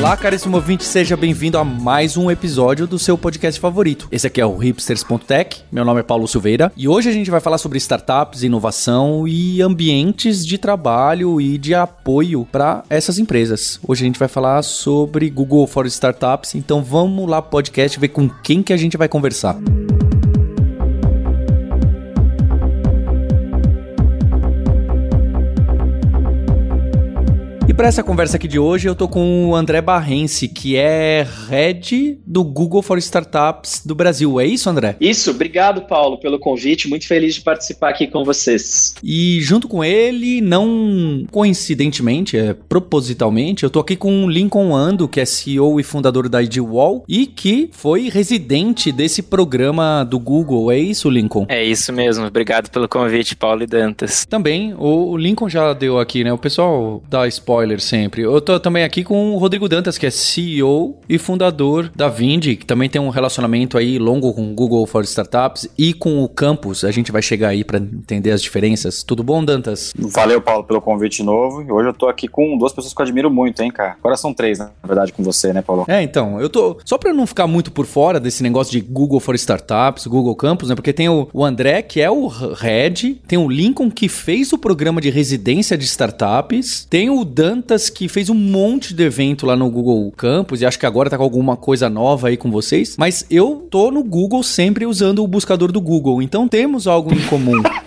Olá, caríssimo ouvinte, seja bem-vindo a mais um episódio do seu podcast favorito. Esse aqui é o hipsters.tech, meu nome é Paulo Silveira e hoje a gente vai falar sobre startups, inovação e ambientes de trabalho e de apoio para essas empresas. Hoje a gente vai falar sobre Google for Startups, então vamos lá podcast ver com quem que a gente vai conversar. Música para essa conversa aqui de hoje, eu tô com o André Barrense, que é head do Google for Startups do Brasil. É isso, André? Isso, obrigado, Paulo, pelo convite. Muito feliz de participar aqui com vocês. E junto com ele, não coincidentemente, é propositalmente, eu tô aqui com o Lincoln Ando, que é CEO e fundador da IDWall e que foi residente desse programa do Google. É isso, Lincoln? É isso mesmo. Obrigado pelo convite, Paulo e Dantas. Também, o Lincoln já deu aqui, né? O pessoal dá spoiler spoiler sempre. Eu tô também aqui com o Rodrigo Dantas, que é CEO e fundador da Vindi, que também tem um relacionamento aí longo com o Google for Startups e com o campus. A gente vai chegar aí para entender as diferenças. Tudo bom, Dantas? Valeu, Paulo, pelo convite novo. Hoje eu tô aqui com duas pessoas que eu admiro muito, hein, cara. Agora são três, na verdade, com você, né, Paulo? É, então, eu tô. Só para não ficar muito por fora desse negócio de Google for Startups, Google Campus, né? Porque tem o, o André, que é o head, tem o Lincoln, que fez o programa de residência de startups, tem o Dan Dantas, que fez um monte de evento lá no Google Campus, e acho que agora tá com alguma coisa nova aí com vocês. Mas eu tô no Google sempre usando o buscador do Google, então temos algo em comum.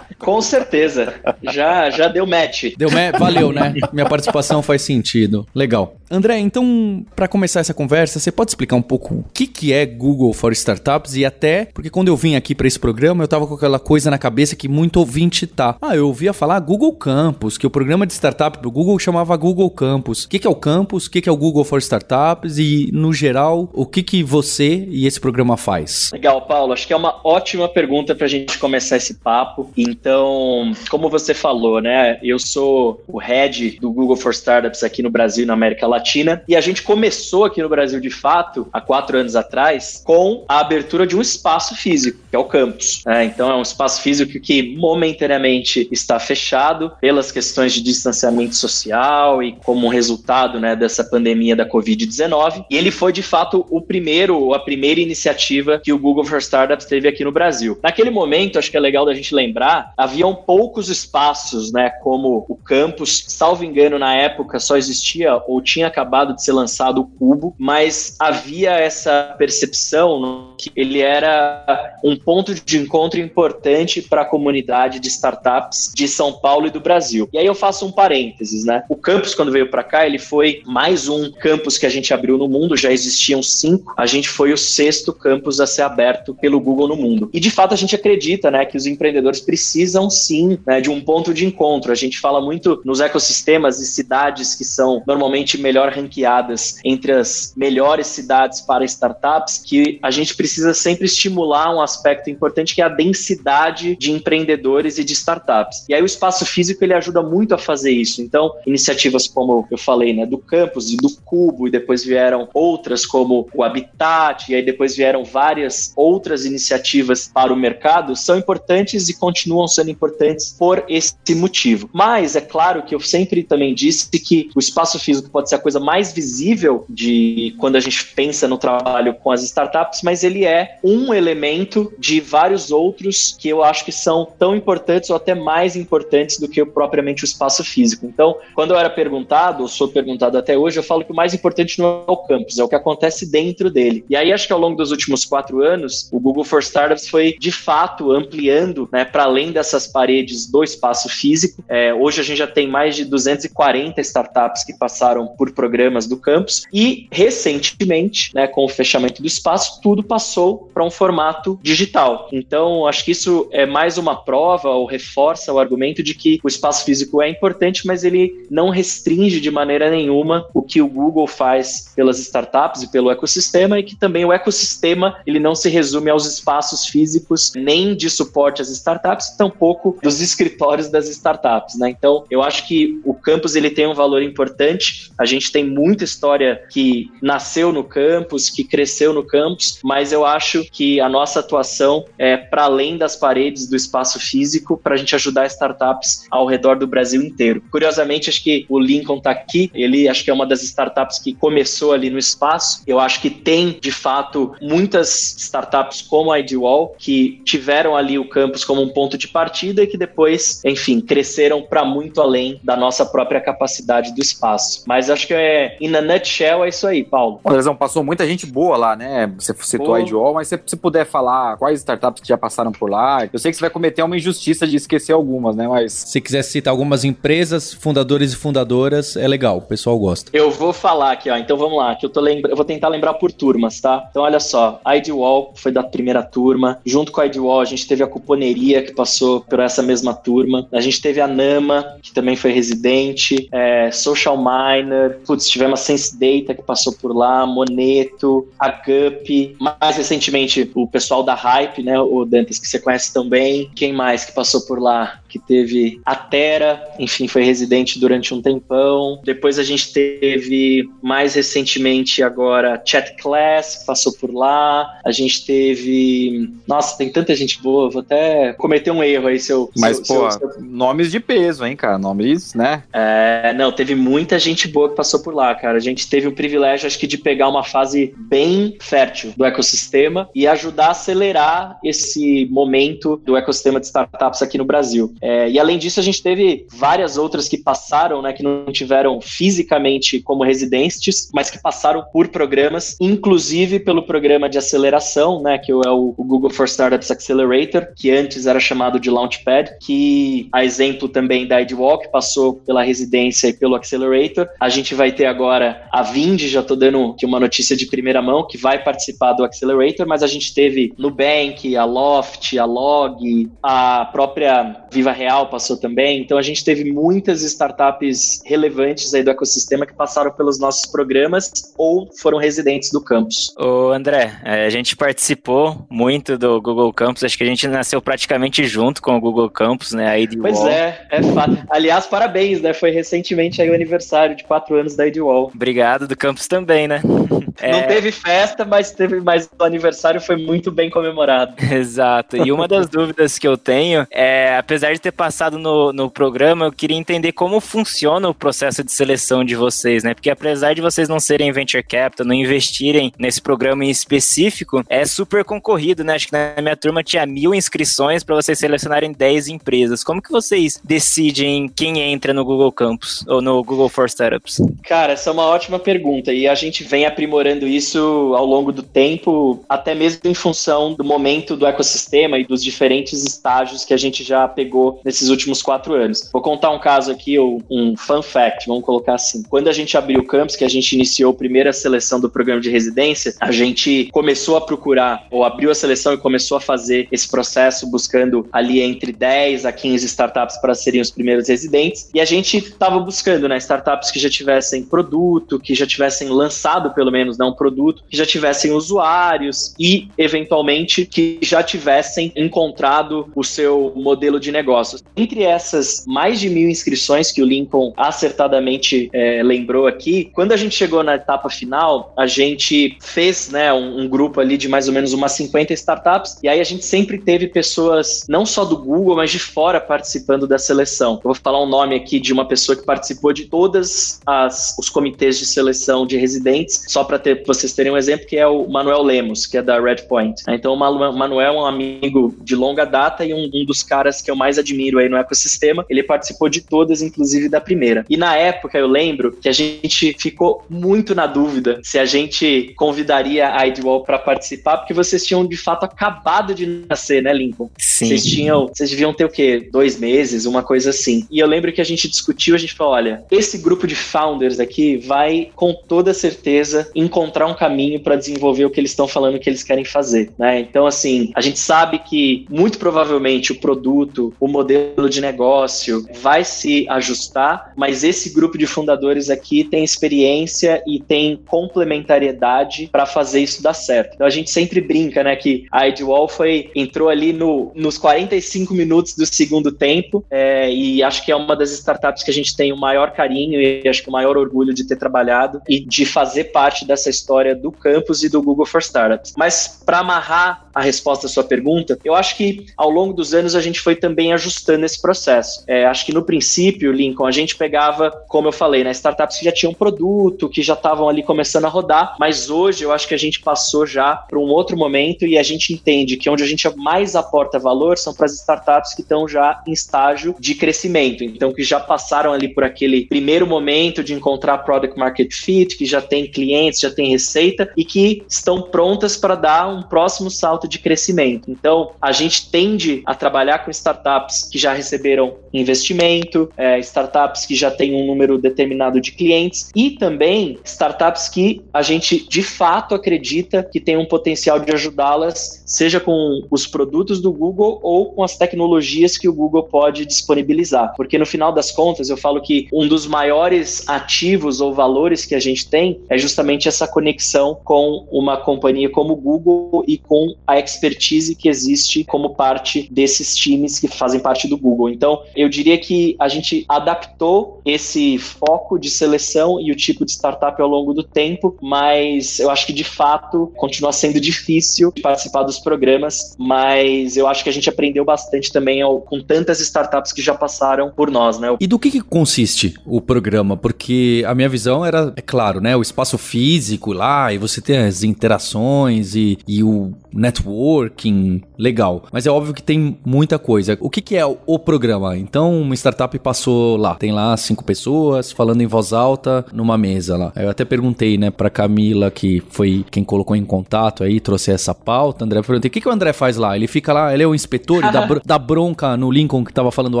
Com certeza. Já, já deu match. Deu match? Valeu, né? Minha participação faz sentido. Legal. André, então, para começar essa conversa, você pode explicar um pouco o que, que é Google for Startups e até, porque quando eu vim aqui para esse programa, eu tava com aquela coisa na cabeça que muito ouvinte tá. Ah, eu ouvia falar Google Campus, que o programa de startup do Google chamava Google Campus. O que, que é o Campus? O que, que é o Google for Startups? E, no geral, o que, que você e esse programa faz? Legal, Paulo. Acho que é uma ótima pergunta para a gente começar esse papo. Então, então, como você falou, né? Eu sou o head do Google for Startups aqui no Brasil e na América Latina. E a gente começou aqui no Brasil, de fato, há quatro anos atrás, com a abertura de um espaço físico, que é o campus. É, então, é um espaço físico que momentaneamente está fechado pelas questões de distanciamento social e como resultado né, dessa pandemia da Covid-19. E ele foi, de fato, o primeiro, a primeira iniciativa que o Google for Startups teve aqui no Brasil. Naquele momento, acho que é legal da gente lembrar, haviam poucos espaços, né, como o campus, salvo engano, na época só existia ou tinha acabado de ser lançado o Cubo, mas havia essa percepção que ele era um ponto de encontro importante para a comunidade de startups de São Paulo e do Brasil. E aí eu faço um parênteses, né? O campus quando veio para cá, ele foi mais um campus que a gente abriu no mundo, já existiam cinco. A gente foi o sexto campus a ser aberto pelo Google no mundo. E de fato a gente acredita, né, que os empreendedores precisam precisam sim né, de um ponto de encontro. A gente fala muito nos ecossistemas e cidades que são normalmente melhor ranqueadas entre as melhores cidades para startups, que a gente precisa sempre estimular um aspecto importante que é a densidade de empreendedores e de startups. E aí o espaço físico ele ajuda muito a fazer isso. Então, iniciativas como eu falei, né, do campus e do cubo, e depois vieram outras como o Habitat, e aí depois vieram várias outras iniciativas para o mercado, são importantes e continuam sendo importantes por esse motivo. Mas é claro que eu sempre também disse que o espaço físico pode ser a coisa mais visível de quando a gente pensa no trabalho com as startups, mas ele é um elemento de vários outros que eu acho que são tão importantes ou até mais importantes do que propriamente o espaço físico. Então, quando eu era perguntado, ou sou perguntado até hoje, eu falo que o mais importante não é o campus, é o que acontece dentro dele. E aí acho que ao longo dos últimos quatro anos, o Google for Startups foi de fato ampliando, né, para além dessa essas paredes do espaço físico. É, hoje a gente já tem mais de 240 startups que passaram por programas do campus e recentemente, né, com o fechamento do espaço, tudo passou para um formato digital. Então, acho que isso é mais uma prova ou reforça o argumento de que o espaço físico é importante, mas ele não restringe de maneira nenhuma o que o Google faz pelas startups e pelo ecossistema e que também o ecossistema ele não se resume aos espaços físicos nem de suporte às startups, tampouco pouco dos escritórios das startups, né? Então, eu acho que o campus ele tem um valor importante. A gente tem muita história que nasceu no campus, que cresceu no campus, mas eu acho que a nossa atuação é para além das paredes do espaço físico para a gente ajudar startups ao redor do Brasil inteiro. Curiosamente, acho que o Lincoln está aqui, ele acho que é uma das startups que começou ali no espaço. Eu acho que tem, de fato, muitas startups como a IDWall que tiveram ali o campus como um ponto de partida e que depois, enfim, cresceram para muito além da nossa própria capacidade do espaço. Mas acho que é, in a nutshell, é isso aí, Paulo. Lesão, passou muita gente boa lá, né? Você citou a IDWall, mas se você puder falar quais startups que já passaram por lá, eu sei que você vai cometer uma injustiça de esquecer algumas, né? Mas. Se quiser citar algumas empresas, fundadores e fundadoras, é legal, o pessoal gosta. Eu vou falar aqui, ó. Então vamos lá, que eu tô lembrando. Eu vou tentar lembrar por turmas, tá? Então olha só, a IDWall foi da primeira turma. Junto com a IDWall, a gente teve a Cuponeria, que passou por essa mesma turma. A gente teve a Nama, que também foi residente. É, Social Miner. Putz, tivemos a Sense Data, que passou por lá. Moneto, a Gup. Mais recentemente, o pessoal da Hype, né? O Dantas, que você conhece também. Quem mais que passou por lá? Que teve a Terra, enfim, foi residente durante um tempão. Depois a gente teve, mais recentemente agora, Chat Class, que passou por lá. A gente teve. Nossa, tem tanta gente boa, vou até cometer um erro aí se eu. Mas, se, pô, se eu... nomes de peso, hein, cara? Nomes, né? É, não, teve muita gente boa que passou por lá, cara. A gente teve o privilégio, acho que, de pegar uma fase bem fértil do ecossistema e ajudar a acelerar esse momento do ecossistema de startups aqui no Brasil. É, e além disso, a gente teve várias outras que passaram, né, que não tiveram fisicamente como residentes, mas que passaram por programas, inclusive pelo programa de aceleração, né, que é o, Google for Startups Accelerator, que antes era chamado de Launchpad, que a exemplo também da IDWalk passou pela residência e pelo Accelerator. A gente vai ter agora a Vind, já estou dando aqui uma notícia de primeira mão, que vai participar do Accelerator, mas a gente teve Nubank, a Loft, a Log, a própria Viva Real passou também. Então a gente teve muitas startups relevantes aí do ecossistema que passaram pelos nossos programas ou foram residentes do campus. Ô André, é, a gente participou muito do Google Campus, acho que a gente nasceu praticamente junto com o Google Campus, né? A pois é, é fato. Aliás, parabéns, né? Foi recentemente aí o aniversário de quatro anos da IDWall. Obrigado, do campus também, né? É... Não teve festa, mas teve, mas o aniversário foi muito bem comemorado. Exato. E uma das dúvidas que eu tenho é, apesar de ter passado no, no programa, eu queria entender como funciona o processo de seleção de vocês, né? Porque apesar de vocês não serem venture capital, não investirem nesse programa em específico, é super concorrido, né? Acho que na minha turma tinha mil inscrições para vocês selecionarem 10 empresas. Como que vocês decidem quem entra no Google Campus ou no Google for Startups? Cara, essa é uma ótima pergunta e a gente vem aprimorando isso ao longo do tempo, até mesmo em função do momento do ecossistema e dos diferentes estágios que a gente já pegou nesses últimos quatro anos. Vou contar um caso aqui, um fun fact, vamos colocar assim. Quando a gente abriu o campus, que a gente iniciou a primeira seleção do programa de residência, a gente começou a procurar, ou abriu a seleção e começou a fazer esse processo buscando ali entre 10 a 15 startups para serem os primeiros residentes. E a gente estava buscando, né, startups que já tivessem produto, que já tivessem lançado pelo menos né, um produto, que já tivessem usuários e, eventualmente, que já tivessem encontrado o seu modelo de negócios. Entre essas mais de mil inscrições que o Lincoln acertadamente é, lembrou aqui, quando a gente chegou na etapa final, a gente fez né, um, um, grupo ali de mais ou menos umas 50 startups, e aí a gente sempre teve pessoas, não só do Google, mas de fora participando da seleção. Eu vou falar um nome aqui de uma pessoa que participou de todas as, os comitês de seleção de residentes, só para ter, vocês terem um exemplo, que é o Manuel Lemos, que é da Redpoint. Então, o Manuel é um amigo de longa data e um, um dos caras que eu mais admiro aí no ecossistema. Ele participou de todas, inclusive da primeira. E na época eu lembro que a gente ficou muito na dúvida se a gente convidaria a Idwall para participar, porque vocês tinham de fato acabado de nascer, né, Lincoln? Sim. Vocês tinham, vocês deviam ter o quê? Dois meses, uma coisa assim. E eu lembro que a gente discutiu, a gente falou: olha, esse grupo de founders aqui vai com toda certeza encontrar um caminho para desenvolver o que eles estão falando que eles querem fazer, né? Então, assim, a gente sabe que muito provavelmente o produto, o modelo de negócio, vai se ajustar, mas esse grupo de fundadores aqui tem experiência e tem complementariedade para fazer isso dar certo. Então a gente sempre brinca, né, que a Idwall foi entrou ali no, nos 45 minutos do segundo tempo é, e acho que é uma das startups que a gente tem o maior carinho e acho que o maior orgulho de ter trabalhado e de fazer parte dessa história do campus e do Google for Startups. Mas para amarrar a resposta à sua pergunta, eu acho que ao longo dos anos a gente foi também ajustando esse processo. É, acho que no princípio, Lincoln, a gente pegava, como eu falei, né, startups que já tinham produto, que já estavam ali começando a rodar, mas hoje eu acho que a gente passou já para um outro momento e a gente entende que onde a gente mais aporta valor são para as startups que estão já em estágio de crescimento, então que já passaram ali por aquele primeiro momento de encontrar product market fit, que já tem clientes, já tem receita e que estão prontas para dar um próximo salto de crescimento. Então, a gente tende a trabalhar com startups que já receberam investimento, é, startups que já têm um número determinado de clientes e também startups que a gente de fato acredita que tem um potencial de ajudá-las, seja com os produtos do Google ou com as tecnologias que o Google pode disponibilizar. Porque no final das contas, eu falo que um dos maiores ativos ou valores que a gente tem é justamente essa conexão com uma companhia como o Google e com a expertise que existe como parte desses times que fazem parte do Google. Então, eu diria que a gente adaptou esse foco de seleção e o tipo de startup ao longo do tempo, mas eu acho que de fato continua sendo difícil participar dos programas, mas eu acho que a gente aprendeu bastante também ao, com tantas startups que já passaram por nós, né? E do que, que consiste o programa? Porque a minha visão era, é claro, né, o espaço físico lá e você tem as interações e, e o networking, legal. Mas é óbvio que tem muita coisa. O que, que é o programa? Então, uma startup passou lá, tem lá cinco pessoas falando em voz alta numa mesa lá. Eu até perguntei, né, pra Camila, que foi quem colocou em contato aí, trouxe essa pauta. André, perguntei, o que, que o André faz lá? Ele fica lá, ele é o inspetor, ele dá, br dá bronca no Lincoln que tava falando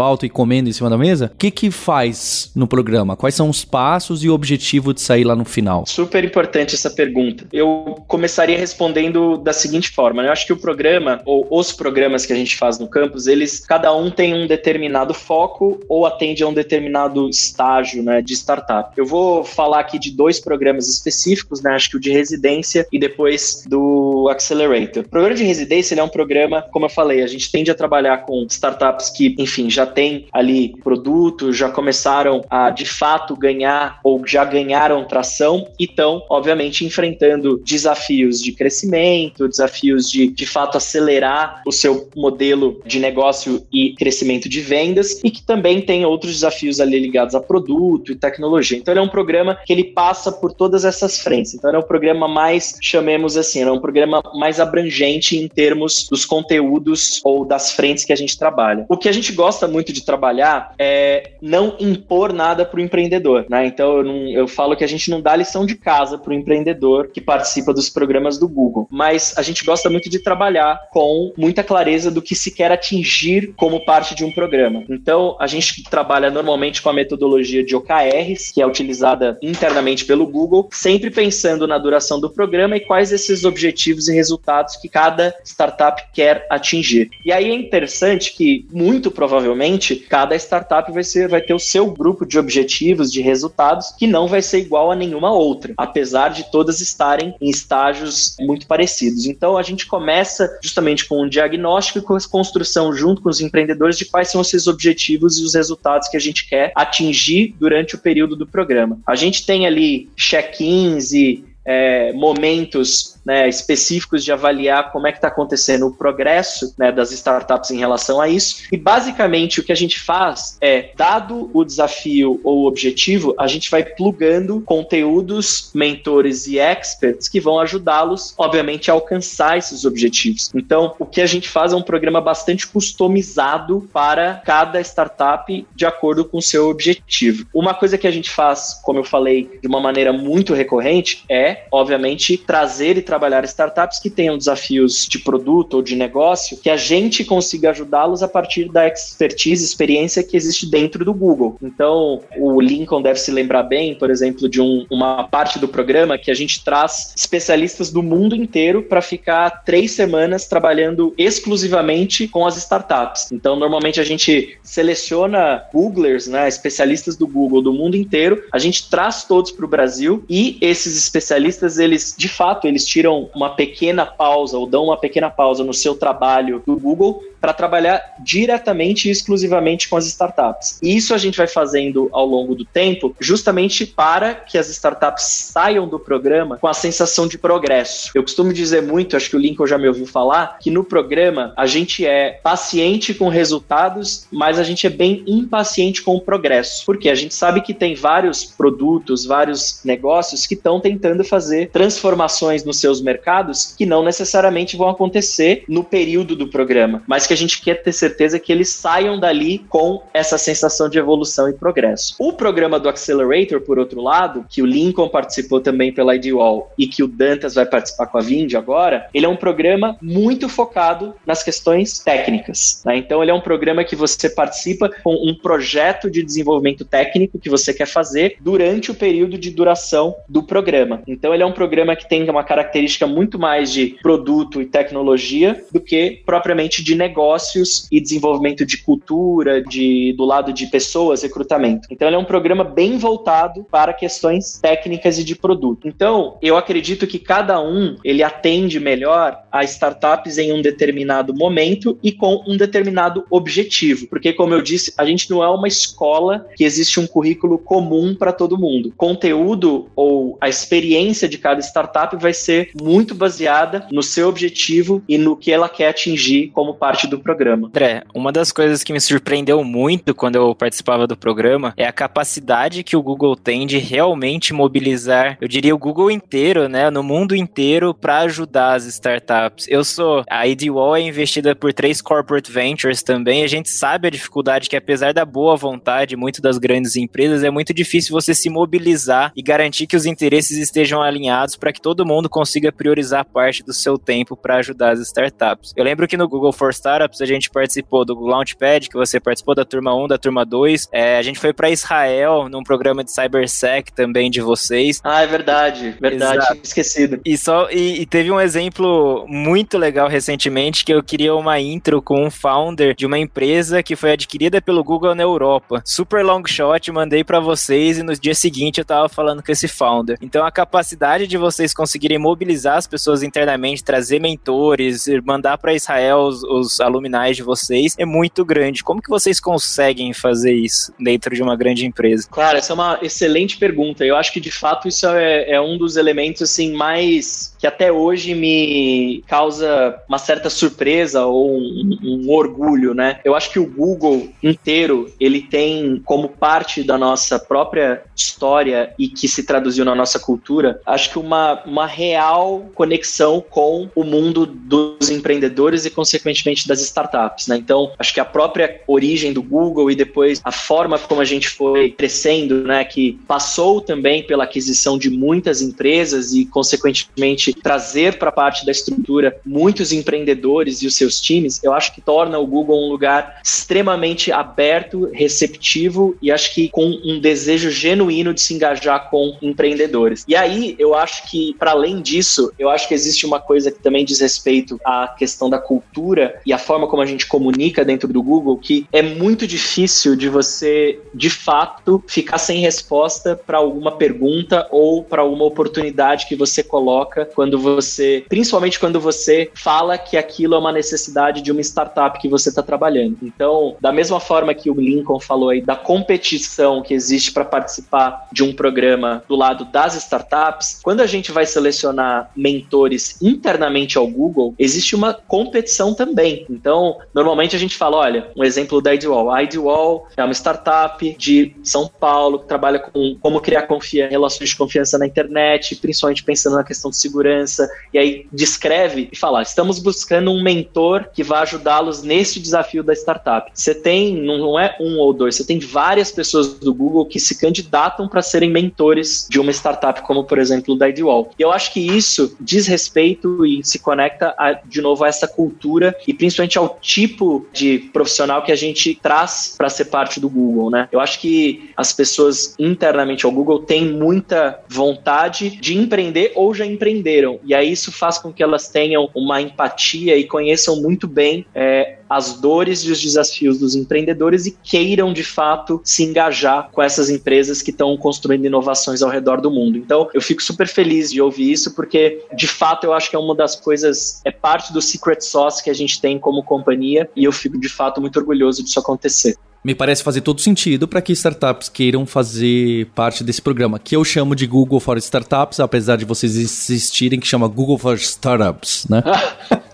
alto e comendo em cima da mesa? O que que faz no programa? Quais são os passos e o objetivo de sair lá no final? Super importante essa pergunta. Eu começaria respondendo da seguinte forma, né? Eu acho que o programa, ou os programas que a gente faz no campus, eles, cada um tem um determinado foco ou atende a um determinado estágio, né, de startup. Eu vou falar aqui de dois programas específicos, né? Acho que o de residência e depois do Accelerator. O programa de residência é um programa, como eu falei, a gente tende a trabalhar com startups que, enfim, já tem ali produto, já começaram a de fato ganhar ou já ganharam tração e estão, obviamente, enfrentando desafios de crescimento, desafios de de fato acelerar o seu modelo de negócio e crescimento de vendas e que também tem outros desafios ali ligados a produto e tecnologia. Então ele é um programa que ele passa por todas essas frentes. Então ele é um programa mais, chamemos assim, é um programa mais abrangente em termos dos conteúdos ou das frentes que a gente trabalha. O que a gente gosta muito de trabalhar é não impor nada para o empreendedor, né? Então eu, não, eu falo que a gente não dá lição de casa para o empreendedor que participa dos programas do Google, mas a gente gosta muito de trabalhar com muita clareza do que se quer atingir como parte de um programa. Então, a gente trabalha normalmente com a metodologia de OKRs, que é utilizada internamente pelo Google, sempre pensando na duração do programa e quais esses objetivos e resultados que cada startup quer atingir. E aí é interessante que, muito provavelmente, cada startup vai, ser, vai ter o seu grupo de objetivos, de resultados, que não vai ser igual a nenhuma outra, apesar de todas estarem em estágios muito parecidos. Então, a gente começa justamente com um diagnóstico e com a construção junto com os empreendedores de quais são esses objetivos e os resultados que a gente quer atingir durante o período do programa. A gente tem ali check-ins e é, momentos né, específicos de avaliar como é que está acontecendo o progresso né, das startups em relação a isso. E basicamente o que a gente faz é, dado o desafio ou o objetivo, a gente vai plugando conteúdos, mentores e experts que vão ajudá-los, obviamente, a alcançar esses objetivos. Então, o que a gente faz é um programa bastante customizado para cada startup de acordo com o seu objetivo. Uma coisa que a gente faz, como eu falei, de uma maneira muito recorrente, é obviamente, trazer e trabalhar startups que tenham desafios de produto ou de negócio, que a gente consiga ajudá-los a partir da expertise, experiência que existe dentro do Google. Então, o Lincoln deve se lembrar bem, por exemplo, de um, uma parte do programa que a gente traz especialistas do mundo inteiro para ficar três semanas trabalhando exclusivamente com as startups. Então, normalmente a gente seleciona Googlers, né, especialistas do Google do mundo inteiro, a gente traz todos para o Brasil e esses especialistas, eles, de fato, eles tiram uma pequena pausa ou dão uma pequena pausa no seu trabalho do Google para trabalhar diretamente e exclusivamente com as startups. E isso a gente vai fazendo ao longo do tempo, justamente para que as startups saiam do programa com a sensação de progresso. Eu costumo dizer muito, acho que o Lincoln já me ouviu falar, que no programa a gente é paciente com resultados, mas a gente é bem impaciente com o progresso. Porque a gente sabe que tem vários produtos, vários negócios que estão tentando fazer transformações nos seus mercados que não necessariamente vão acontecer no período do programa, mas que que a gente quer ter certeza que eles saiam dali com essa sensação de evolução e progresso. O programa do Accelerator, por outro lado, que o Lincoln participou também pela IDWall e que o Dantas vai participar com a Vind agora, ele é um programa muito focado nas questões técnicas. Né? Então, ele é um programa que você participa com um projeto de desenvolvimento técnico que você quer fazer durante o período de duração do programa. Então, ele é um programa que tem uma característica muito mais de produto e tecnologia do que propriamente de negócio negócios e desenvolvimento de cultura, de, do lado de pessoas, recrutamento. Então, ele é um programa bem voltado para questões técnicas e de produto. Então, eu acredito que cada um ele atende melhor a startups em um determinado momento e com um determinado objetivo. Porque, como eu disse, a gente não é uma escola que existe um currículo comum para todo mundo. Conteúdo ou a experiência de cada startup vai ser muito baseada no seu objetivo e no que ela quer atingir como parte programa. André, uma das coisas que me surpreendeu muito quando eu participava do programa é a capacidade que o Google tem de realmente mobilizar, eu diria o Google inteiro, né, no mundo inteiro para ajudar as startups. Eu sou a IDWall é investida por três corporate ventures também. A gente sabe a dificuldade que apesar da boa vontade muito das grandes empresas é muito difícil você se mobilizar e garantir que os interesses estejam alinhados para que todo mundo consiga priorizar parte do seu tempo para ajudar as startups. Eu lembro que no Google for A gente participou do Launchpad, que você participou da turma 1, da turma 2. É, a gente foi para Israel num programa de CyberSec também de vocês. Ah, é verdade, verdade, Exato. esquecido. E só e, e, teve um exemplo muito legal recentemente que eu queria uma intro com um founder de uma empresa que foi adquirida pelo Google na Europa. Super long shot, mandei para vocês e no dia seguinte eu tava falando com esse founder. Então a capacidade de vocês conseguirem mobilizar as pessoas internamente, trazer mentores, mandar para Israel os, os aluminais de vocês é muito grande. Como que vocês conseguem fazer isso dentro de uma grande empresa? Claro, essa é uma excelente pergunta. Eu acho que de fato isso é, é um dos elementos assim mais que até hoje me causa uma certa surpresa ou um, um, orgulho, né? Eu acho que o Google inteiro ele tem como parte da nossa própria história e que se traduziu na nossa cultura, acho que uma, uma real conexão com o mundo dos empreendedores e consequentemente das startups, né? Então, acho que a própria origem do Google e depois a forma como a gente foi crescendo, né, que passou também pela aquisição de muitas empresas e consequentemente trazer para parte da estrutura muitos empreendedores e os seus times, eu acho que torna o Google um lugar extremamente aberto, receptivo e acho que com um desejo genuíno de se engajar com empreendedores. E aí, eu acho que, para além disso, eu acho que existe uma coisa que também diz respeito à questão da cultura e a forma como a gente comunica dentro do Google, que é muito difícil de você, de fato, ficar sem resposta para alguma pergunta ou para uma oportunidade que você coloca quando você, principalmente quando você fala que aquilo é uma necessidade de uma startup que você está trabalhando. Então, da mesma forma que o Lincoln falou aí da competição que existe para participar de um programa do lado das startups, quando a gente vai selecionar mentores internamente ao Google, existe uma competição também. Então, normalmente a gente fala, olha, um exemplo da IDWall. A IDWall é uma startup de São Paulo que trabalha com como criar confia relações de confiança na internet, principalmente pensando na questão de segurança segurança, e aí descreve e fala: estamos buscando um mentor que vai ajudá-los neste desafio da startup. Você tem, não é um ou dois, você tem várias pessoas do Google que se candidatam para serem mentores de uma startup, como por exemplo da Idwall. E eu acho que isso diz respeito e se conecta a, de novo a essa cultura e principalmente ao tipo de profissional que a gente traz para ser parte do Google, né? Eu acho que as pessoas internamente ao Google têm muita vontade de empreender ou já empreenderam. E aí isso faz com que elas tenham uma empatia e conheçam muito bem é, as dores e os desafios dos empreendedores e queiram de fato se engajar com essas empresas que estão construindo inovações ao redor do mundo. Então, eu fico super feliz de ouvir isso porque de fato eu acho que é uma das coisas é parte do secret sauce que a gente tem como companhia e eu fico de fato muito orgulhoso disso acontecer me parece fazer todo sentido para que startups queiram fazer parte desse programa, que eu chamo de Google for Startups, apesar de vocês insistirem que chama Google for Startups, né?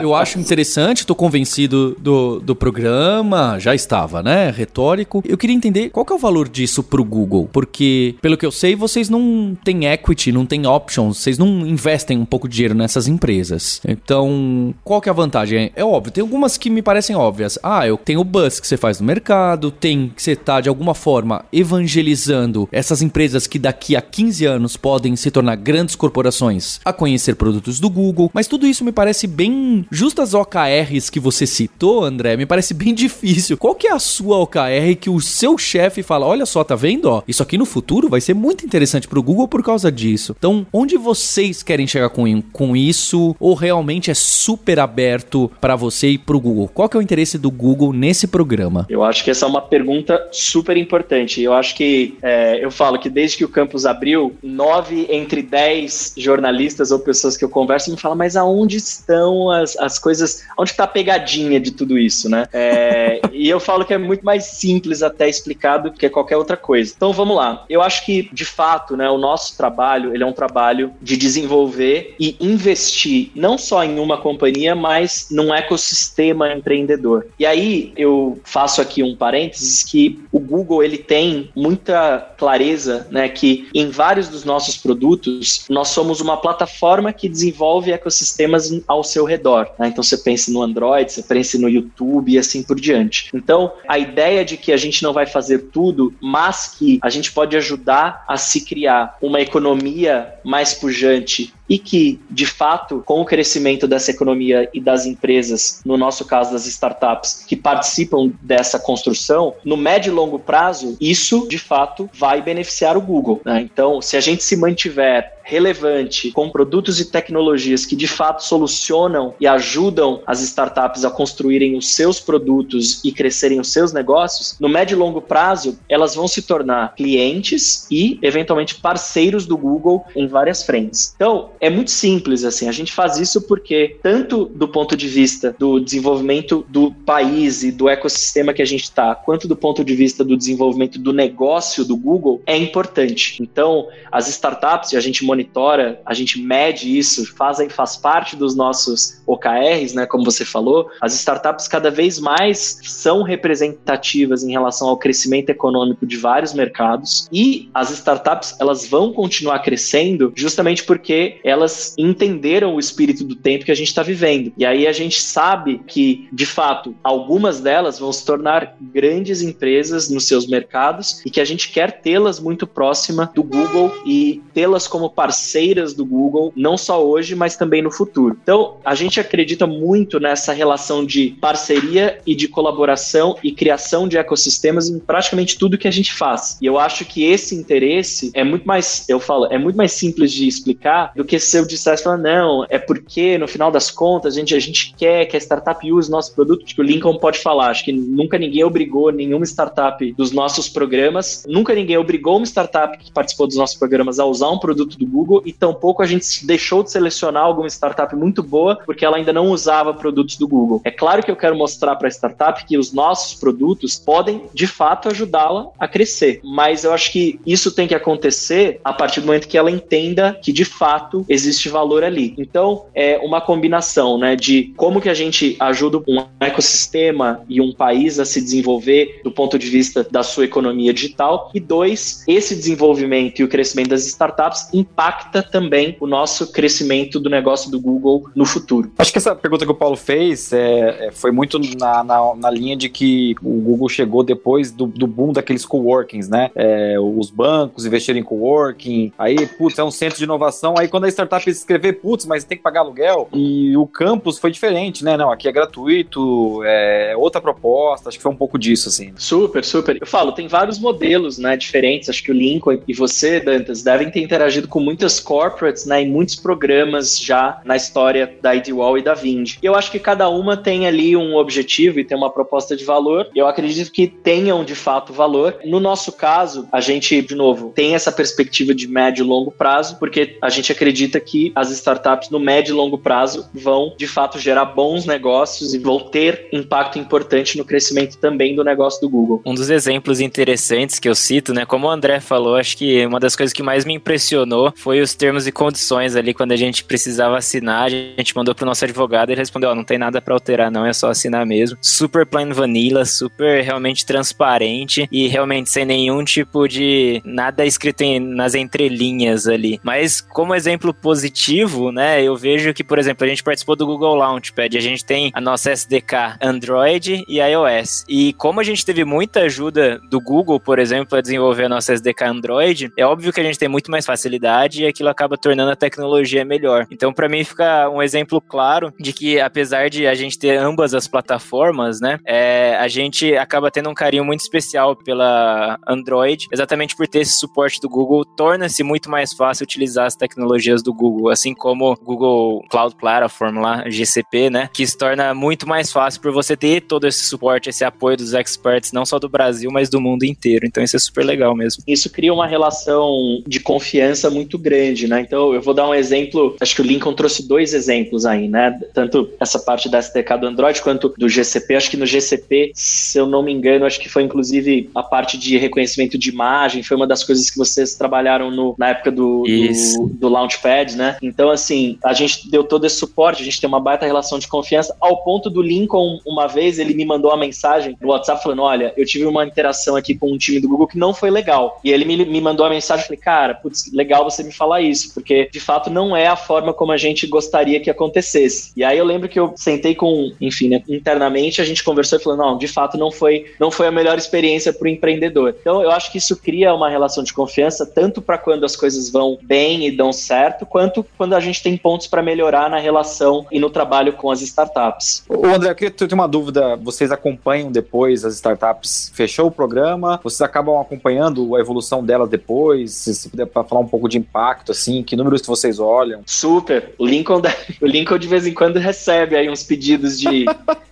eu acho interessante, estou convencido do, do programa, já estava, né? Retórico. Eu queria entender qual que é o valor disso para o Google, porque, pelo que eu sei, vocês não têm equity, não têm options, vocês não investem um pouco de dinheiro nessas empresas. Então, qual que é a vantagem? É óbvio, tem algumas que me parecem óbvias. Ah, eu tenho o Buzz que você faz no mercado, tem que você tá, de alguma forma evangelizando essas empresas que daqui a 15 anos podem se tornar grandes corporações a conhecer produtos do Google, mas tudo isso me parece bem justas OKRs que você citou, André, me parece bem difícil. Qual que é a sua OKR que o seu chefe fala, olha só, tá vendo, ó, isso aqui no futuro vai ser muito interessante pro Google por causa disso. Então, onde vocês querem chegar com, com isso ou realmente é super aberto para você e pro Google? Qual que é o interesse do Google nesse programa? Eu acho que essa é uma pergunta super importante. Eu acho que é, eu falo que desde que o campus abriu, nove entre dez jornalistas ou pessoas que eu converso me falam, mas aonde estão as, as coisas, onde está a pegadinha de tudo isso, né? É, e eu falo que é muito mais simples até explicado do que qualquer outra coisa. Então vamos lá. Eu acho que, de fato, né, o nosso trabalho, ele é um trabalho de desenvolver e investir não só em uma companhia, mas num ecossistema empreendedor. E aí eu faço aqui um parênteses que o Google ele tem muita clareza, né, que em vários dos nossos produtos nós somos uma plataforma que desenvolve ecossistemas ao seu redor. Né? Então você pensa no Android, você pensa no YouTube e assim por diante. Então a ideia de que a gente não vai fazer tudo, mas que a gente pode ajudar a se criar uma economia mais pujante e que, de fato, com o crescimento dessa economia e das empresas, no nosso caso das startups, que participam dessa construção, no médio e longo prazo, isso, de fato, vai beneficiar o Google. Né? Então, se a gente se mantiver relevante com produtos e tecnologias que de fato solucionam e ajudam as startups a construírem os seus produtos e crescerem os seus negócios, no médio e longo prazo, elas vão se tornar clientes e eventualmente parceiros do Google em várias frentes. Então, é muito simples assim, a gente faz isso porque tanto do ponto de vista do desenvolvimento do país e do ecossistema que a gente está, quanto do ponto de vista do desenvolvimento do negócio do Google, é importante. Então, as startups, e a gente monitora, a gente mede isso, fazem, faz parte dos nossos OKRs, né, como você falou, as startups cada vez mais são representativas em relação ao crescimento econômico de vários mercados. E as startups elas vão continuar crescendo justamente porque elas entenderam o espírito do tempo que a gente está vivendo. E aí a gente sabe que, de fato, algumas delas vão se tornar grandes empresas nos seus mercados e que a gente quer tê-las muito próxima do Google e tê-las como parceiras do Google, não só hoje, mas também no futuro. Então, a gente acredita muito nessa relação de parceria e de colaboração e criação de ecossistemas em praticamente tudo que a gente faz. E eu acho que esse interesse é muito mais, eu falo, é muito mais simples de explicar do que se eu dissesse, não, é porque no final das contas a gente, a gente quer que a startup use nosso produto, tipo, o Lincoln pode falar, acho que nunca ninguém obrigou nenhuma startup dos nossos programas, nunca ninguém obrigou uma startup que participou dos nossos programas a usar um produto do Google e tampouco a gente deixou de selecionar alguma startup muito boa porque ela ainda não usava produtos do Google. É claro que eu quero mostrar para a startup que os nossos produtos podem de fato ajudá-la a crescer, mas eu acho que isso tem que acontecer a partir do momento que ela entenda que de fato existe valor ali. Então, é uma combinação, né, de como que a gente ajuda um ecossistema e um país a se desenvolver do ponto de vista da sua economia digital e dois, esse desenvolvimento e o crescimento das startups impacta também o nosso crescimento do negócio do Google no futuro. Acho que essa pergunta que o Paulo fez é, é, foi muito na, na, na, linha de que o Google chegou depois do, do boom daqueles coworkings, né? É, os bancos investiram em coworking, aí, putz, é um centro de inovação, aí quando a startup escrever, putz, mas tem que pagar aluguel, e o campus foi diferente, né? Não, aqui é gratuito, é outra proposta, acho que foi um pouco disso, assim. Super, super. Eu falo, tem vários modelos, né, diferentes, acho que o Lincoln e você, Dantas, devem ter interagido com muitas corporates, né, em muitos programas já na história da IDWall e da Vind. Eu acho que cada uma tem ali um objetivo e tem uma proposta de valor. Eu acredito que tenham de fato valor. No nosso caso, a gente, de novo, tem essa perspectiva de médio e longo prazo, porque a gente acredita que as startups no médio e longo prazo vão de fato gerar bons negócios e vão ter impacto importante no crescimento também do negócio do Google. Um dos exemplos interessantes que eu cito, né, como o André falou, acho que uma das coisas que mais me impressionou foi os termos e condições ali quando a gente precisava assinar, a gente mandou pro nosso advogado e ele respondeu: "Ó, oh, não tem nada para alterar, não, é só assinar mesmo". Super plain vanilla, super realmente transparente e realmente sem nenhum tipo de nada escrito em, nas entrelinhas ali. Mas como exemplo positivo, né, eu vejo que, por exemplo, a gente participou do Google Launchpad, a gente tem a nossa SDK Android e iOS. E como a gente teve muita ajuda do Google, por exemplo, para desenvolver a nossa SDK Android, é óbvio que a gente tem muito mais facilidade e aquilo acaba tornando a tecnologia melhor. Então, para mim, fica um exemplo claro de que, apesar de a gente ter ambas as plataformas, né, é, a gente acaba tendo um carinho muito especial pela Android, exatamente por ter esse suporte do Google, torna-se muito mais fácil utilizar as tecnologias do Google, assim como o Google Cloud Platform lá, GCP, né, que se torna muito mais fácil por você ter todo esse suporte, esse apoio dos experts, não só do Brasil, mas do mundo inteiro. Então isso é super legal mesmo. Isso cria uma relação de confiança muito grande, né? Então eu vou dar um exemplo, acho que o Lincoln trouxe dois exemplos aí, né? Tanto essa parte da SDK do Android quanto do GCP. Acho que no GCP, se eu não me engano, acho que foi inclusive a parte de reconhecimento de imagem, foi uma das coisas que vocês trabalharam no, na época do, do, do Launchpad, né? Então, assim, a gente deu todo esse suporte, a gente tem uma baita relação de confiança, ao ponto do Lincoln, uma vez, ele me mandou uma mensagem no WhatsApp falando: olha, eu tive uma interação aqui com um time do Google que não foi legal. E ele me, me mandou a mensagem e falei, cara, putz, legal você me falar isso, porque de fato não é a forma como a gente gostaria que acontecesse. E aí eu lembro que eu sentei com, enfim, né, internamente a gente conversou e falou, não, de fato não foi, não foi a melhor experiência para o empreendedor. Então eu acho que isso cria uma relação de confiança tanto para quando as coisas vão bem e dão certo, quanto quando a gente tem pontos para melhorar na relação e no trabalho com as startups. Ô André, eu queria ter uma dúvida, vocês acompanham depois as startups, fechou o programa, vocês acabam acompanhando a evolução delas depois, se, se puder falar um pouco de impacto, assim, que números que vocês olham? Super, o Lincoln, o Lincoln de vez em quando recebe aí uns pedidos de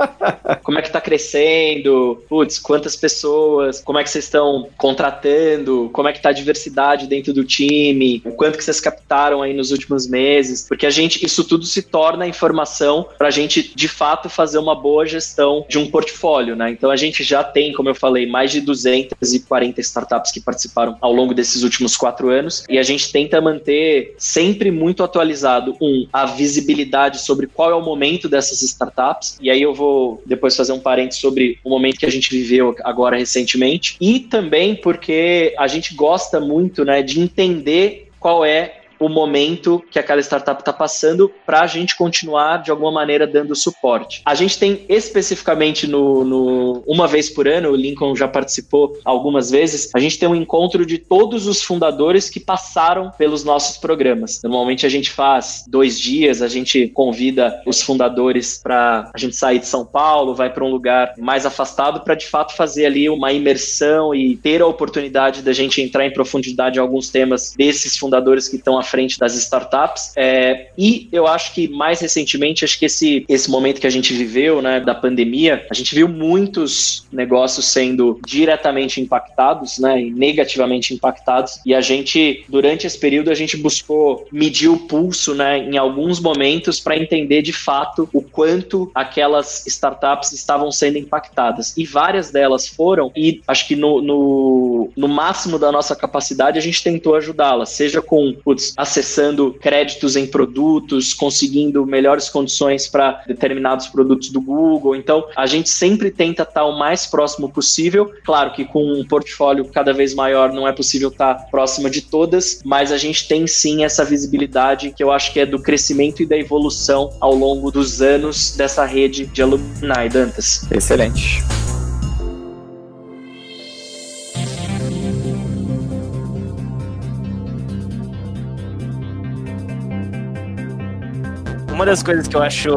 como é que tá crescendo, putz, quantas pessoas, como é que vocês estão contratando, como é que tá a diversidade dentro do time, o quanto que vocês captaram aí nos últimos meses, porque a gente, isso tudo se torna informação para a gente de fato fazer uma boa gestão de um portfólio, né? Então a gente já tem, como eu falei, mais de 240 startups que participaram ao longo desses últimos quatro anos e a gente tenta manter sempre muito atualizado um a visibilidade sobre qual é o momento dessas startups e aí eu vou depois fazer um parênteses sobre o momento que a gente viveu agora recentemente e também porque a gente gosta muito, né, de entender qual é o momento que aquela startup está passando para a gente continuar de alguma maneira dando suporte. A gente tem especificamente no, no, uma vez por ano, o Lincoln já participou algumas vezes, a gente tem um encontro de todos os fundadores que passaram pelos nossos programas. Normalmente a gente faz dois dias, a gente convida os fundadores para a gente sair de São Paulo, vai para um lugar mais afastado para de fato fazer ali uma imersão e ter a oportunidade da gente entrar em profundidade em alguns temas desses fundadores que estão frente das startups. É, e eu acho que mais recentemente, acho que esse, esse momento que a gente viveu, né, da pandemia, a gente viu muitos negócios sendo diretamente impactados, né, e negativamente impactados. E a gente, durante esse período, a gente buscou medir o pulso, né, em alguns momentos para entender de fato o quanto aquelas startups estavam sendo impactadas. E várias delas foram, e acho que no, no, no máximo da nossa capacidade a gente tentou ajudá-las, seja com, putz, acessando créditos em produtos, conseguindo melhores condições para determinados produtos do Google. Então, a gente sempre tenta estar o mais próximo possível. Claro que com um portfólio cada vez maior não é possível estar próxima de todas, mas a gente tem sim essa visibilidade que eu acho que é do crescimento e da evolução ao longo dos anos dessa rede de alumni, Dantas. Excelente. Uma das coisas que eu acho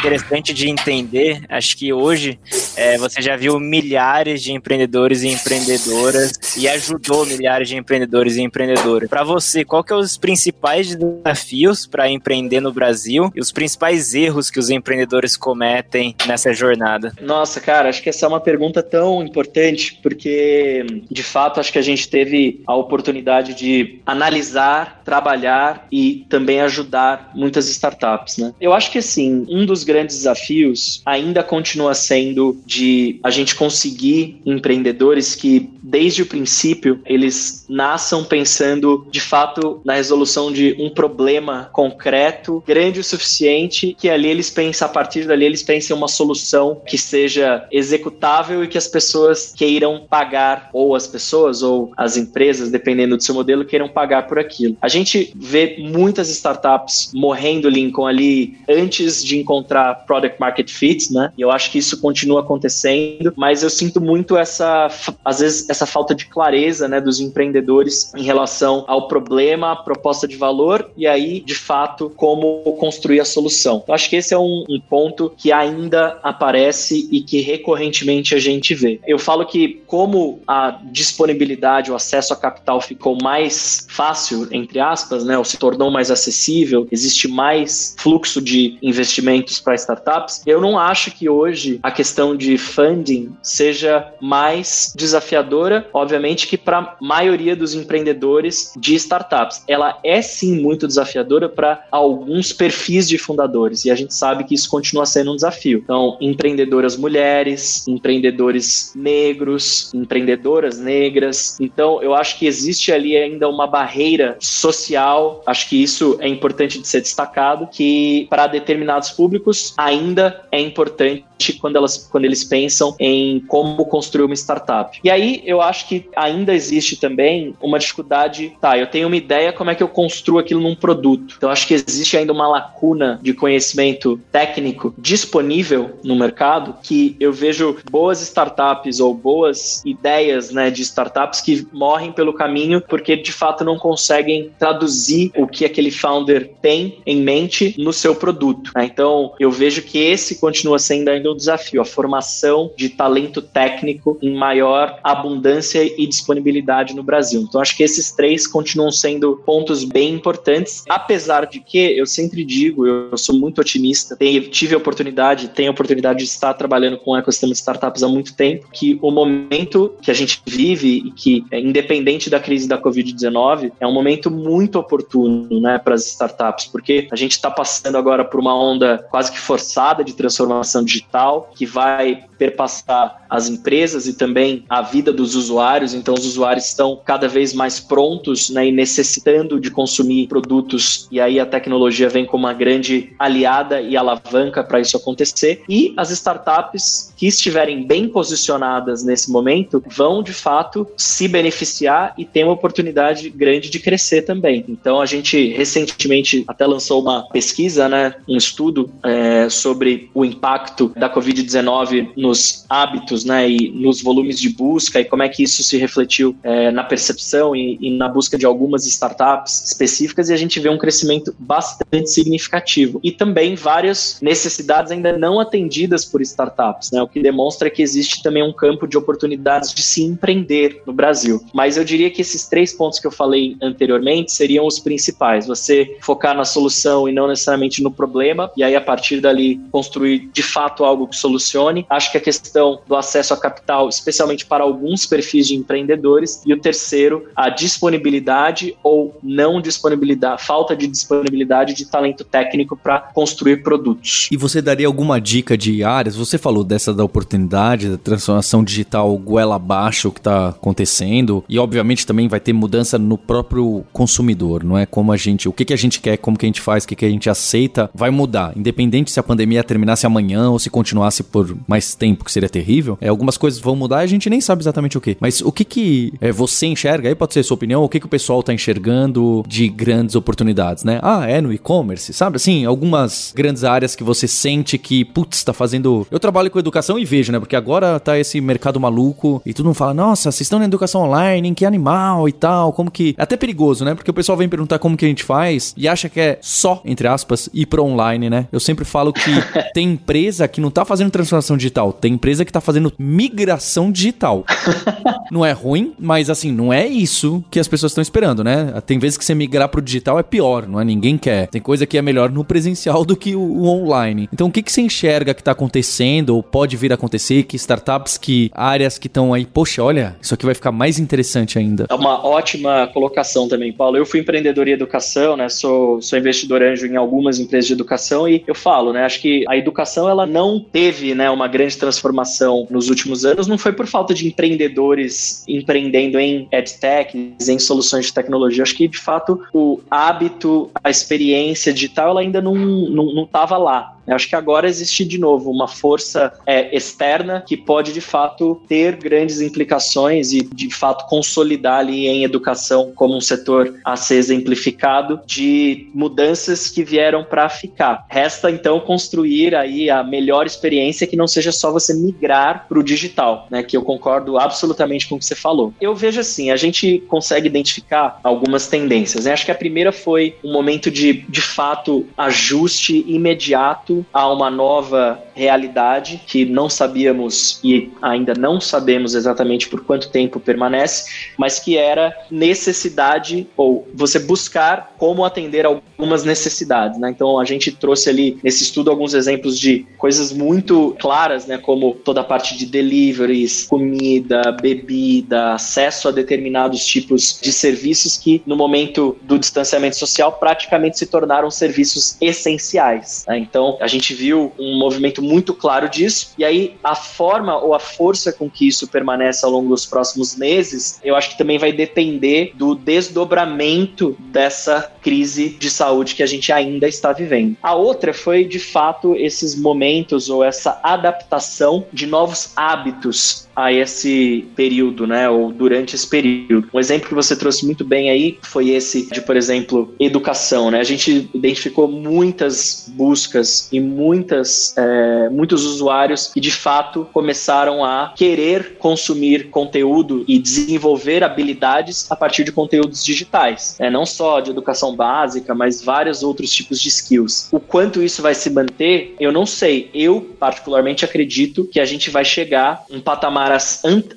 interessante de entender, acho que hoje é, você já viu milhares de empreendedores e empreendedoras e ajudou milhares de empreendedores e empreendedoras. Para você, qual que é os principais desafios para empreender no Brasil e os principais erros que os empreendedores cometem nessa jornada? Nossa, cara, acho que essa é uma pergunta tão importante porque, de fato, acho que a gente teve a oportunidade de analisar, trabalhar e também ajudar muitas startups startups, né? Eu acho que assim, um dos grandes desafios ainda continua sendo de a gente conseguir empreendedores que desde o princípio eles nasçam pensando de fato na resolução de um problema concreto, grande o suficiente, que ali eles pensam, a partir dali eles pensem uma solução que seja executável e que as pessoas queiram pagar, ou as pessoas ou as empresas, dependendo do seu modelo, queiram pagar por aquilo. A gente vê muitas startups morrendo, Lincoln, ali antes de encontrar product market fit, né? E eu acho que isso continua acontecendo, mas eu sinto muito essa, às vezes, essa falta de clareza, né, dos empreendedores em relação ao problema, a proposta de valor e aí, de fato, como construir a solução. Eu acho que esse é um, um ponto que ainda aparece e que recorrentemente a gente vê. Eu falo que como a disponibilidade, o acesso a capital ficou mais fácil, entre aspas, né, ou se tornou mais acessível, existe mais fluxo de investimentos para startups, eu não acho que hoje a questão de funding seja mais desafiadora, obviamente, que para a maioria dos empreendedores de startups. Ela é sim muito desafiadora para alguns perfis de fundadores e a gente sabe que isso continua sendo um desafio. Então, empreendedoras mulheres, empreendedores negros, empreendedoras negras. Então, eu acho que existe ali ainda uma barreira social, acho que isso é importante de ser destacado, que para determinados públicos ainda é importante quando, elas, quando eles pensam em como construir uma startup. E aí eu acho que ainda existe também uma dificuldade, tá, eu tenho uma ideia como é que eu construo aquilo num produto. Então acho que existe ainda uma lacuna de conhecimento técnico disponível no mercado que eu vejo boas startups ou boas ideias, né, de startups que morrem pelo caminho porque de fato não conseguem traduzir o que aquele founder tem em mente no seu produto. Né? Então eu vejo que esse continua sendo ainda um desafio, a formação de talento técnico em maior abundância e disponibilidade no Brasil. Então, acho que esses três continuam sendo pontos bem importantes, apesar de que eu sempre digo, eu sou muito otimista, tive a oportunidade, tenho a oportunidade de estar trabalhando com o ecossistema de startups há muito tempo, que o momento que a gente vive e que, é independente da crise da Covid-19, é um momento muito oportuno né, para as startups, porque a gente está passando agora por uma onda quase que forçada de transformação digital digital que vai perpassar as empresas e também a vida dos usuários. Então, os usuários estão cada vez mais prontos né, e necessitando de consumir produtos, e aí a tecnologia vem como uma grande aliada e alavanca para isso acontecer. E as startups que estiverem bem posicionadas nesse momento vão de fato se beneficiar e ter uma oportunidade grande de crescer também. Então, a gente recentemente até lançou uma pesquisa, né, um estudo é, sobre o impacto da Covid-19 nos hábitos né, e nos volumes de busca e como é que isso se refletiu é, na percepção e, e, na busca de algumas startups específicas e a gente vê um crescimento bastante significativo. E também várias necessidades ainda não atendidas por startups, né, o que demonstra que existe também um campo de oportunidades de se empreender no Brasil. Mas eu diria que esses três pontos que eu falei anteriormente seriam os principais. Você focar na solução e não necessariamente no problema, e aí a partir dali construir de fato algo que solucione. acho que a questão do acesso a capital, especialmente para alguns perfis de empreendedores. E o terceiro, a disponibilidade ou não disponibilidade, falta de disponibilidade de talento técnico para construir produtos. E você daria alguma dica de áreas? Você falou dessa da oportunidade, da transformação digital goela abaixo que está acontecendo. E obviamente também vai ter mudança no próprio consumidor, não é? Como a gente, o que, que a gente quer, como que a gente faz, o que, que a gente vai mudar. Independente se a pandemia terminasse amanhã ou se continuasse por mais tempo, que seria terrível. É, algumas coisas vão mudar e a gente nem sabe exatamente o que. Mas o que que é, você enxerga, aí pode ser sua opinião, o que que o pessoal está enxergando de grandes oportunidades, né? Ah, é no e-commerce, sabe? Assim, algumas grandes áreas que você sente que, putz, tá fazendo... Eu trabalho com educação e vejo, né? Porque agora tá esse mercado maluco e todo mundo fala, nossa, vocês estão na educação online, que animal e tal, como que... É até perigoso, né? Porque o pessoal vem perguntar como que a gente faz e acha que é só, entre aspas, ir pro online, né? Eu sempre falo que tem empresa que não tá fazendo transformação digital, tem empresa que tá fazendo migração digital. não é ruim, mas assim, não é isso que as pessoas estão esperando, né? Tem vezes que você migrar pro digital é pior, não é? Ninguém quer. Tem coisa que é melhor no presencial do que o, o online. Então, o que, que você enxerga que tá acontecendo ou pode vir a acontecer? Que startups, que áreas que estão aí, poxa, olha, isso aqui vai ficar mais interessante ainda. É uma ótima colocação também, Paulo. Eu fui empreendedor em educação, né? Sou, sou investidor anjo em algumas empresas de educação e eu falo, né? Acho que a educação ela não teve, né, uma grande transformação nos últimos anos. Não foi por falta de empreendedores empreendendo em edtech, em soluções de tecnologia. Acho que de fato o hábito, a experiência digital, ela ainda não não, não tava lá. Eu acho que agora existe de novo uma força é, externa que pode de fato ter grandes implicações e de fato consolidar ali em educação como um setor a ser exemplificado de mudanças que vieram para ficar. Resta então construir aí a melhor experiência que não seja só você migrar para o digital, né? Que eu concordo absolutamente com o que você falou. Eu vejo assim, a gente consegue identificar algumas tendências. Né? Acho que a primeira foi um momento de de fato ajuste imediato a uma nova realidade que não sabíamos e ainda não sabemos exatamente por quanto tempo permanece, mas que era necessidade ou você buscar como atender algumas necessidades, né? Então a gente trouxe ali nesse estudo alguns exemplos de coisas muito claras, né, como toda a parte de deliveries, comida, bebida, acesso a determinados tipos de serviços que no momento do distanciamento social praticamente se tornaram serviços essenciais. Né? Então a gente viu um movimento muito claro disso. E aí, a forma ou a força com que isso permanece ao longo dos próximos meses, eu acho que também vai depender do desdobramento dessa crise de saúde que a gente ainda está vivendo. A outra foi, de fato, esses momentos ou essa adaptação de novos hábitos a esse período, né, ou durante esse período. Um exemplo que você trouxe muito bem aí foi esse de, por exemplo, educação, né? A gente identificou muitas buscas e muitas, é, muitos usuários que de fato começaram a querer consumir conteúdo e desenvolver habilidades a partir de conteúdos digitais, é não só de educação básica, mas vários outros tipos de skills. O quanto isso vai se manter, eu não sei. Eu particularmente acredito que a gente vai chegar um patamar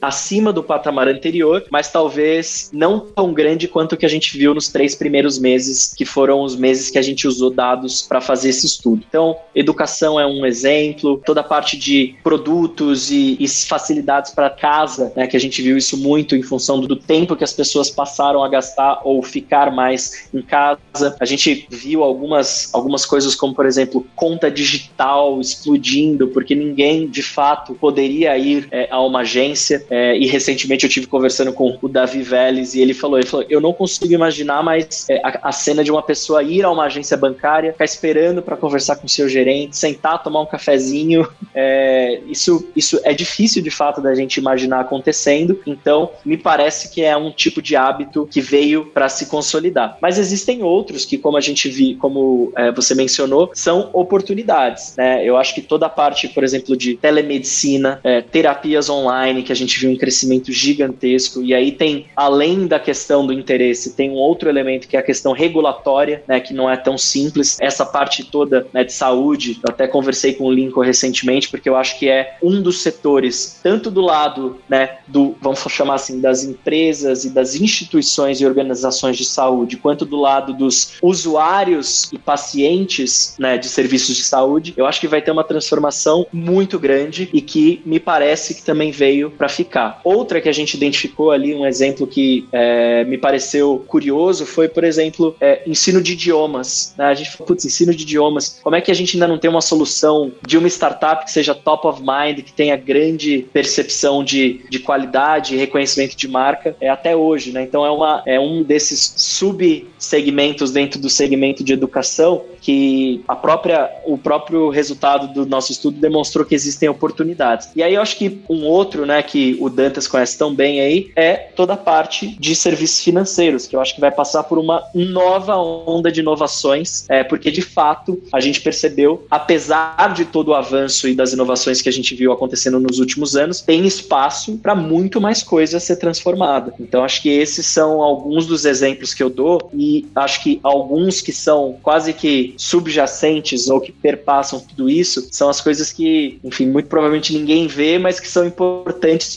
acima do patamar anterior, mas talvez não tão grande quanto o que a gente viu nos três primeiros meses, que foram os meses que a gente usou dados para fazer esse estudo. Então, educação é um exemplo, toda a parte de produtos e, e facilidades para casa, né, que a gente viu isso muito em função do, do tempo que as pessoas passaram a gastar ou ficar mais em casa. A gente viu algumas, algumas coisas como, por exemplo, conta digital explodindo, porque ninguém de fato poderia ir é, a uma agência. É, e recentemente eu tive conversando com o Davi Vélez e ele falou: ele falou eu não consigo imaginar mais é, a, a, cena de uma pessoa ir a uma agência bancária, ficar esperando para conversar com o seu gerente, sentar, tomar um cafezinho. É, isso, isso é difícil de fato da gente imaginar acontecendo. Então, me parece que é um tipo de hábito que veio para se consolidar. Mas existem outros que, como a gente viu, como é, você mencionou, são oportunidades. Né? Eu acho que toda a parte, por exemplo, de telemedicina, é, terapias online, que a gente viu um crescimento gigantesco. E aí tem, além da questão do interesse, tem um outro elemento que é a questão regulatória, né, que não é tão simples. Essa parte toda toda né, de saúde. Eu até conversei com o Lincoln recentemente, porque eu acho que é um dos setores, tanto do lado né, do, vamos chamar assim, das empresas e das instituições e organizações de saúde, quanto do lado dos usuários e pacientes né, de serviços de saúde, eu acho que vai ter uma transformação muito grande e que me parece que também veio para ficar. Outra que a gente identificou ali, um exemplo que é, me pareceu curioso, foi, por exemplo, é, ensino de idiomas. Né? A gente falou, putz, ensino de idiomas. Como é que a gente ainda não tem uma solução de uma startup que seja top of mind, que tenha grande percepção de, de qualidade e reconhecimento de marca é, até hoje, né? Então é, uma, é um desses subsegmentos dentro do segmento de educação que a própria, o próprio resultado do nosso estudo demonstrou que existem oportunidades. E aí eu acho que um outro, né, que o Dantas conhece tão bem aí, é toda a parte de serviços financeiros, que eu acho que vai passar por uma nova onda de inovações, é, porque de fato a gente percebeu, apesar de todo o avanço e das inovações que a gente viu acontecendo nos últimos anos, tem espaço para muito mais coisa ser transformada. Então acho que esses são alguns dos exemplos que eu dou e acho que alguns que são quase que subjacentes ou que perpassam tudo isso são as coisas que, enfim, muito provavelmente ninguém vê, mas que são importantes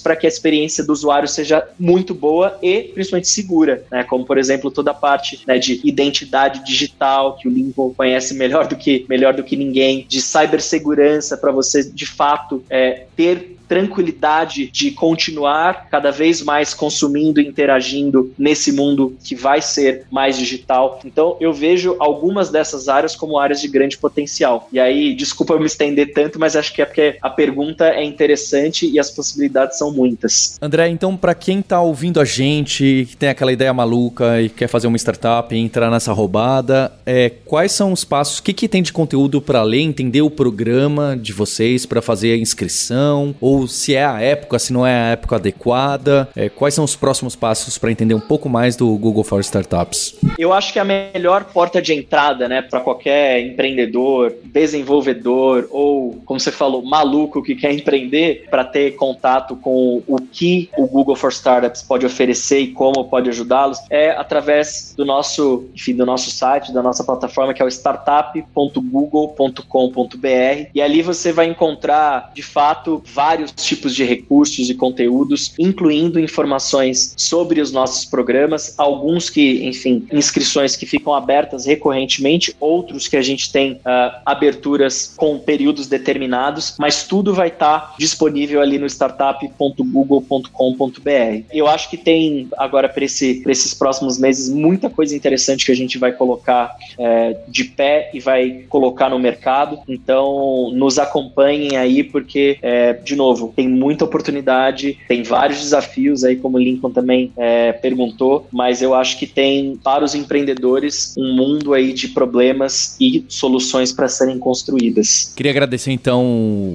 para que a experiência do usuário seja muito boa e principalmente segura, né? Como por exemplo toda a parte né, de identidade digital que o Lincoln conhece melhor do que melhor do que ninguém, de cibersegurança para você de fato é, ter tranquilidade de continuar cada vez mais consumindo e interagindo nesse mundo que vai ser mais digital. Então, eu vejo algumas dessas áreas como áreas de grande potencial. E aí, desculpa eu me estender tanto, mas acho que é porque a pergunta é interessante e as possibilidades são muitas. André, então, para quem tá ouvindo a gente, que tem aquela ideia maluca e quer fazer uma startup e entrar nessa roubada, é, quais são os passos? O que, que tem de conteúdo para ler, entender o programa de vocês para fazer a inscrição ou se é a época, se não é a época adequada. É, quais são os próximos passos para entender um pouco mais do Google for Startups? Eu acho que a melhor porta de entrada, né, para qualquer empreendedor, desenvolvedor ou, como você falou, maluco que quer empreender, para ter contato com o que o Google for Startups pode oferecer e como pode ajudá-los, é através do nosso, enfim, do nosso site, da nossa plataforma que é o startup.google.com.br e ali você vai encontrar, de fato, vários vários tipos de recursos e conteúdos, incluindo informações sobre os nossos programas, alguns que, enfim, inscrições que ficam abertas recorrentemente, outros que a gente tem uh, aberturas com períodos determinados, mas tudo vai estar tá disponível ali no startup.google.com.br. Eu acho que tem agora para esse, esses próximos meses muita coisa interessante que a gente vai colocar é, de pé e vai colocar no mercado. Então, nos acompanhem aí, porque, é, de novo, novo, tem muita oportunidade, tem vários desafios aí, como o Lincoln também é, perguntou, mas eu acho que tem para os empreendedores um mundo aí de problemas e soluções para serem construídas. Queria agradecer então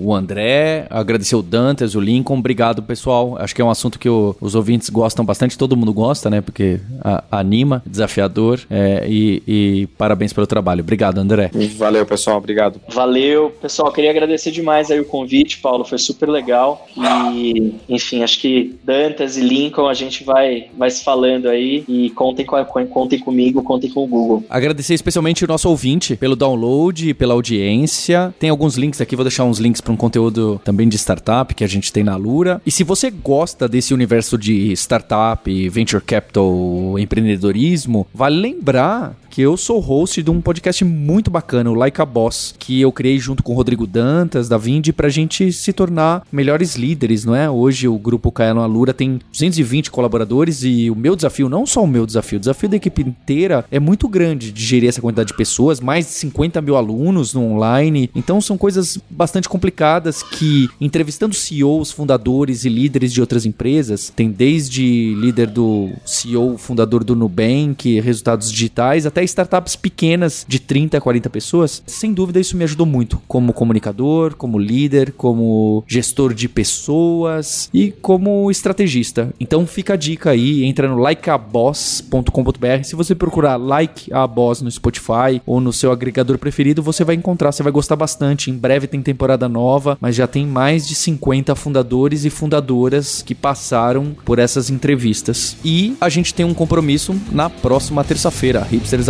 o André, agradecer o Dantas, o Lincoln, obrigado pessoal. Acho que é um assunto que o, os ouvintes gostam bastante, todo mundo gosta, né? Porque a, anima, desafiador é, e, e parabéns pelo trabalho. Obrigado, André. Valeu, pessoal, obrigado. Valeu, pessoal. Queria agradecer demais aí o convite, Paulo, foi super legal legal. E, enfim, acho que Dantas e Lincoln a gente vai, vai se falando aí. E contem, com, contem comigo, contem com o Google. Agradecer especialmente o nosso ouvinte pelo download, pela audiência. Tem alguns links aqui, vou deixar uns links para um conteúdo também de startup que a gente tem na Lura. E se você gosta desse universo de startup, venture capital, empreendedorismo, vale lembrar que eu sou host de um podcast muito bacana, o Like a Boss, que eu criei junto com o Rodrigo Dantas, da Vindi, pra gente se tornar melhores líderes, não é? Hoje o grupo Caelo Alura tem 220 colaboradores e o meu desafio, não só o meu desafio, o desafio da equipe inteira é muito grande de gerir essa quantidade de pessoas, mais de 50 mil alunos no online. Então são coisas bastante complicadas que, entrevistando CEOs, fundadores e líderes de outras empresas, tem desde líder do CEO, fundador do Nubank, resultados digitais, até startups pequenas de 30 a 40 pessoas, sem dúvida isso me ajudou muito como comunicador, como líder, como gestor de pessoas e como estrategista. Então fica a dica aí, entra no likeaboss.com.br. Se você procurar Like a Boss no Spotify ou no seu agregador preferido, você vai encontrar, você vai gostar bastante. Em breve tem temporada nova, mas já tem mais de 50 fundadores e fundadoras que passaram por essas entrevistas. E a gente tem um compromisso na próxima terça-feira. Hipsters